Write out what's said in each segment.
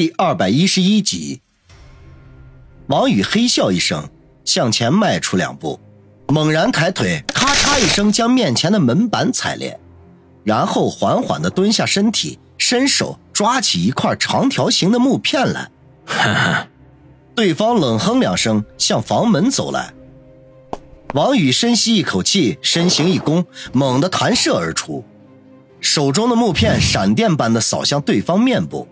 第二百一十一集。王宇嘿笑一声，向前迈出两步，猛然抬腿，咔嚓一声将面前的门板踩裂，然后缓缓的蹲下身体，伸手抓起一块长条形的木片来。哈 哈对方冷哼两声，向房门走来。王宇深吸一口气，身形一弓，猛地弹射而出，手中的木片闪电般的扫向对方面部。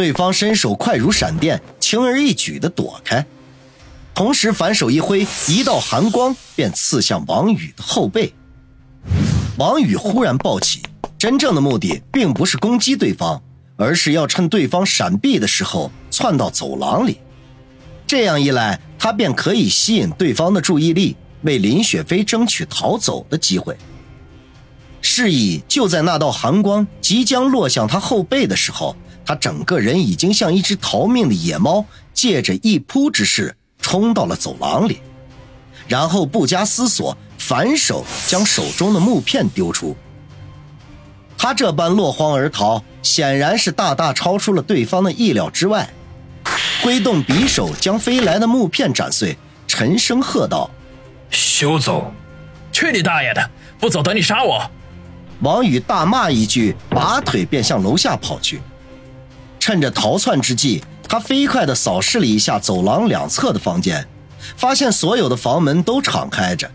对方身手快如闪电，轻而易举地躲开，同时反手一挥，一道寒光便刺向王宇的后背。王宇忽然暴起，真正的目的并不是攻击对方，而是要趁对方闪避的时候窜到走廊里。这样一来，他便可以吸引对方的注意力，为林雪飞争取逃走的机会。示意就在那道寒光即将落向他后背的时候，他整个人已经像一只逃命的野猫，借着一扑之势冲到了走廊里，然后不加思索，反手将手中的木片丢出。他这般落荒而逃，显然是大大超出了对方的意料之外。挥动匕首将飞来的木片斩碎，沉声喝道：“休走！去你大爷的！不走，等你杀我！”王宇大骂一句，拔腿便向楼下跑去。趁着逃窜之际，他飞快地扫视了一下走廊两侧的房间，发现所有的房门都敞开着，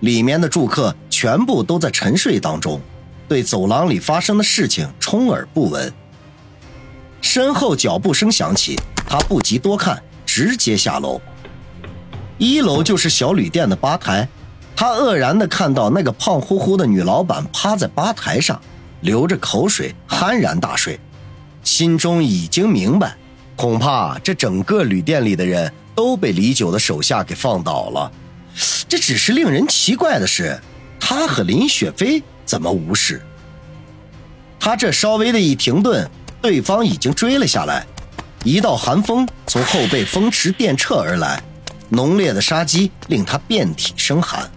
里面的住客全部都在沉睡当中，对走廊里发生的事情充耳不闻。身后脚步声响起。他不及多看，直接下楼。一楼就是小旅店的吧台，他愕然地看到那个胖乎乎的女老板趴在吧台上，流着口水，酣然大睡，心中已经明白，恐怕这整个旅店里的人都被李九的手下给放倒了。这只是令人奇怪的是，他和林雪飞怎么无事？他这稍微的一停顿，对方已经追了下来。一道寒风从后背风驰电掣而来，浓烈的杀机令他遍体生寒。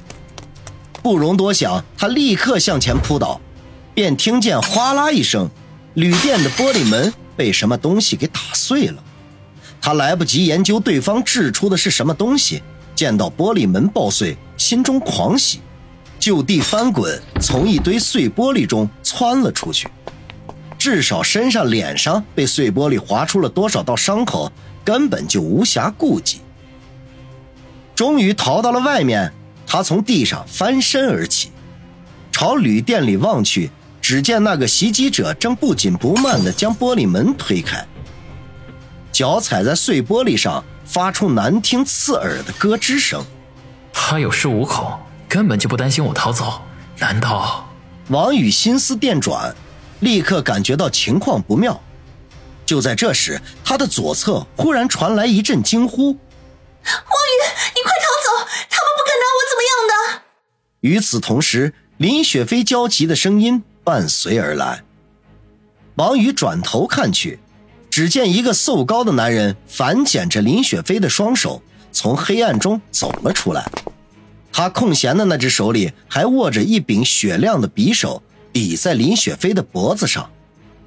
不容多想，他立刻向前扑倒，便听见哗啦一声，旅店的玻璃门被什么东西给打碎了。他来不及研究对方掷出的是什么东西，见到玻璃门爆碎，心中狂喜，就地翻滚，从一堆碎玻璃中窜了出去。至少身上、脸上被碎玻璃划出了多少道伤口，根本就无暇顾及。终于逃到了外面，他从地上翻身而起，朝旅店里望去，只见那个袭击者正不紧不慢地将玻璃门推开，脚踩在碎玻璃上，发出难听刺耳的咯吱声。他有恃无恐，根本就不担心我逃走。难道？王宇心思电转。立刻感觉到情况不妙，就在这时，他的左侧忽然传来一阵惊呼：“王宇，你快逃走！他们不敢拿我怎么样的！”与此同时，林雪飞焦急的声音伴随而来。王宇转头看去，只见一个瘦高的男人反剪着林雪飞的双手，从黑暗中走了出来。他空闲的那只手里还握着一柄雪亮的匕首。抵在林雪飞的脖子上。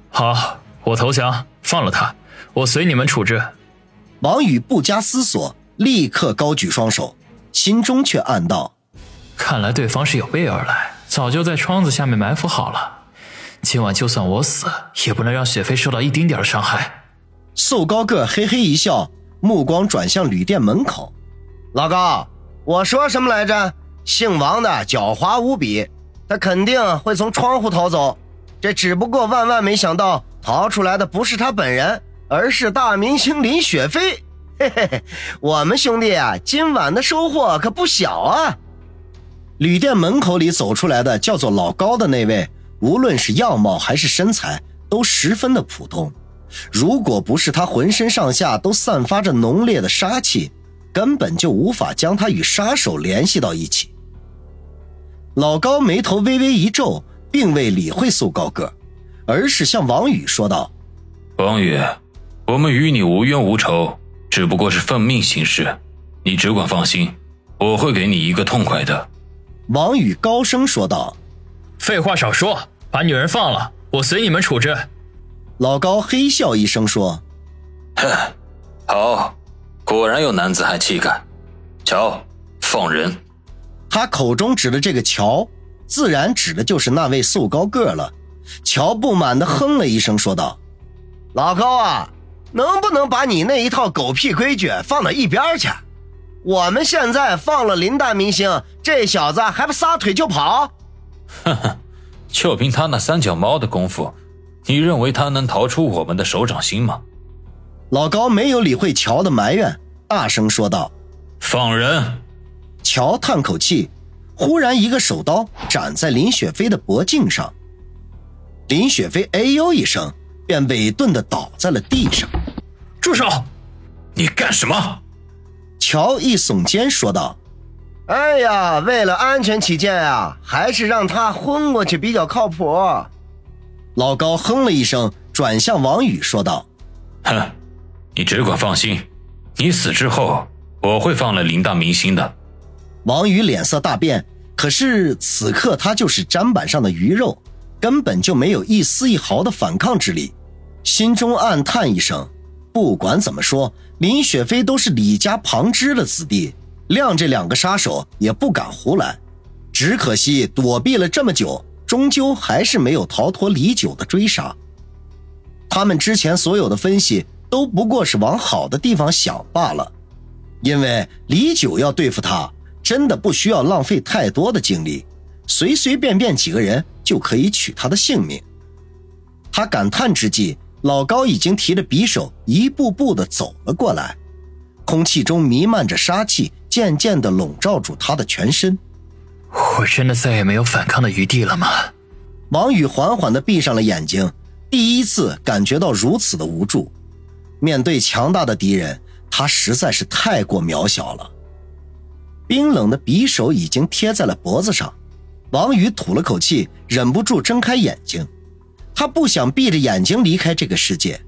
好，我投降，放了他，我随你们处置。王宇不加思索，立刻高举双手，心中却暗道：看来对方是有备而来，早就在窗子下面埋伏好了。今晚就算我死，也不能让雪飞受到一丁点伤害。瘦高个嘿嘿一笑，目光转向旅店门口。老高，我说什么来着？姓王的狡猾无比。他肯定会从窗户逃走，这只不过万万没想到，逃出来的不是他本人，而是大明星林雪飞。嘿嘿嘿，我们兄弟啊，今晚的收获可不小啊！旅店门口里走出来的叫做老高的那位，无论是样貌还是身材，都十分的普通。如果不是他浑身上下都散发着浓烈的杀气，根本就无法将他与杀手联系到一起。老高眉头微微一皱，并未理会瘦高个，而是向王宇说道：“王宇，我们与你无冤无仇，只不过是奉命行事，你只管放心，我会给你一个痛快的。”王宇高声说道：“废话少说，把女人放了，我随你们处置。”老高嘿笑一声说：“哼，好，果然有男子汉气概。乔，放人。他口中指的这个乔，自然指的就是那位瘦高个了。乔不满地哼了一声，说道：“老高啊，能不能把你那一套狗屁规矩放到一边去？我们现在放了林大明星，这小子还不撒腿就跑？哼哼，就凭他那三脚猫的功夫，你认为他能逃出我们的手掌心吗？”老高没有理会乔的埋怨，大声说道：“放人！”乔叹口气，忽然一个手刀斩在林雪飞的脖颈上。林雪飞哎呦一声，便委顿的倒在了地上。住手！你干什么？乔一耸肩说道：“哎呀，为了安全起见啊，还是让他昏过去比较靠谱。”老高哼了一声，转向王宇说道：“哼，你只管放心，你死之后，我会放了林大明星的。”王宇脸色大变，可是此刻他就是砧板上的鱼肉。根本就没有一丝一毫的反抗之力，心中暗叹一声：不管怎么说，林雪飞都是李家旁支的子弟，谅这两个杀手也不敢胡来。只可惜躲避了这么久，终究还是没有逃脱李九的追杀。他们之前所有的分析都不过是往好的地方想罢了，因为李九要对付他，真的不需要浪费太多的精力。随随便便几个人就可以取他的性命。他感叹之际，老高已经提着匕首一步步的走了过来，空气中弥漫着杀气，渐渐的笼罩住他的全身。我真的再也没有反抗的余地了吗？王宇缓缓的闭上了眼睛，第一次感觉到如此的无助。面对强大的敌人，他实在是太过渺小了。冰冷的匕首已经贴在了脖子上。王宇吐了口气，忍不住睁开眼睛。他不想闭着眼睛离开这个世界。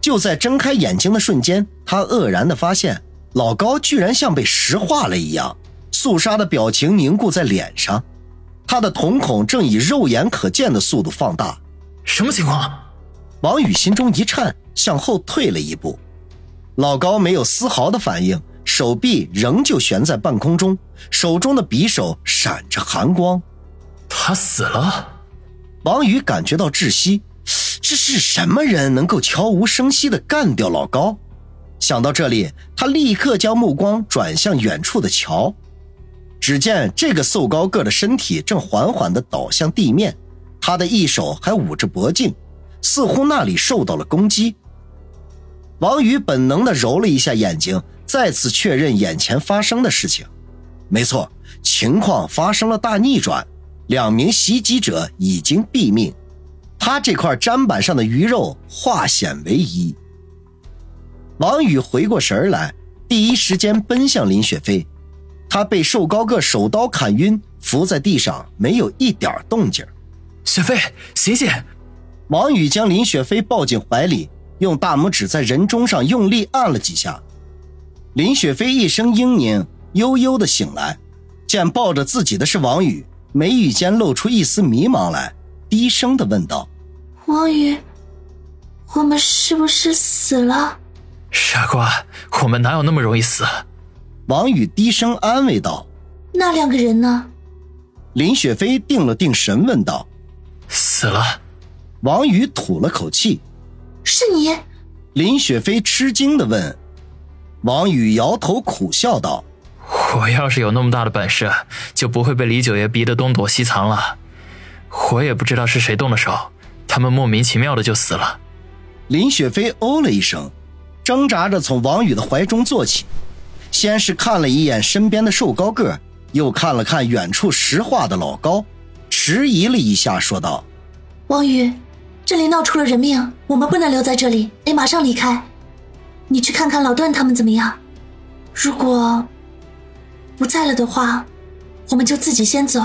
就在睁开眼睛的瞬间，他愕然地发现，老高居然像被石化了一样，肃杀的表情凝固在脸上。他的瞳孔正以肉眼可见的速度放大。什么情况？王宇心中一颤，向后退了一步。老高没有丝毫的反应。手臂仍旧悬在半空中，手中的匕首闪着寒光。他死了。王宇感觉到窒息，这是什么人能够悄无声息地干掉老高？想到这里，他立刻将目光转向远处的桥。只见这个瘦高个的身体正缓缓地倒向地面，他的一手还捂着脖颈，似乎那里受到了攻击。王宇本能地揉了一下眼睛。再次确认眼前发生的事情，没错，情况发生了大逆转，两名袭击者已经毙命，他这块砧板上的鱼肉化险为夷。王宇回过神来，第一时间奔向林雪飞，他被瘦高个手刀砍晕，伏在地上，没有一点动静。雪飞，醒醒！王宇将林雪飞抱进怀里，用大拇指在人中上用力按了几下。林雪飞一声嘤咛，悠悠的醒来，见抱着自己的是王宇，眉宇间露出一丝迷茫来，低声的问道：“王宇，我们是不是死了？”傻瓜，我们哪有那么容易死？王宇低声安慰道：“那两个人呢？”林雪飞定了定神，问道：“死了。”王宇吐了口气：“是你？”林雪飞吃惊的问。王宇摇头苦笑道：“我要是有那么大的本事，就不会被李九爷逼得东躲西藏了。我也不知道是谁动的手，他们莫名其妙的就死了。”林雪飞哦了一声，挣扎着从王宇的怀中坐起，先是看了一眼身边的瘦高个，又看了看远处石化的老高，迟疑了一下，说道：“王宇，这里闹出了人命，我们不能留在这里，得马上离开。”你去看看老段他们怎么样？如果不在了的话，我们就自己先走。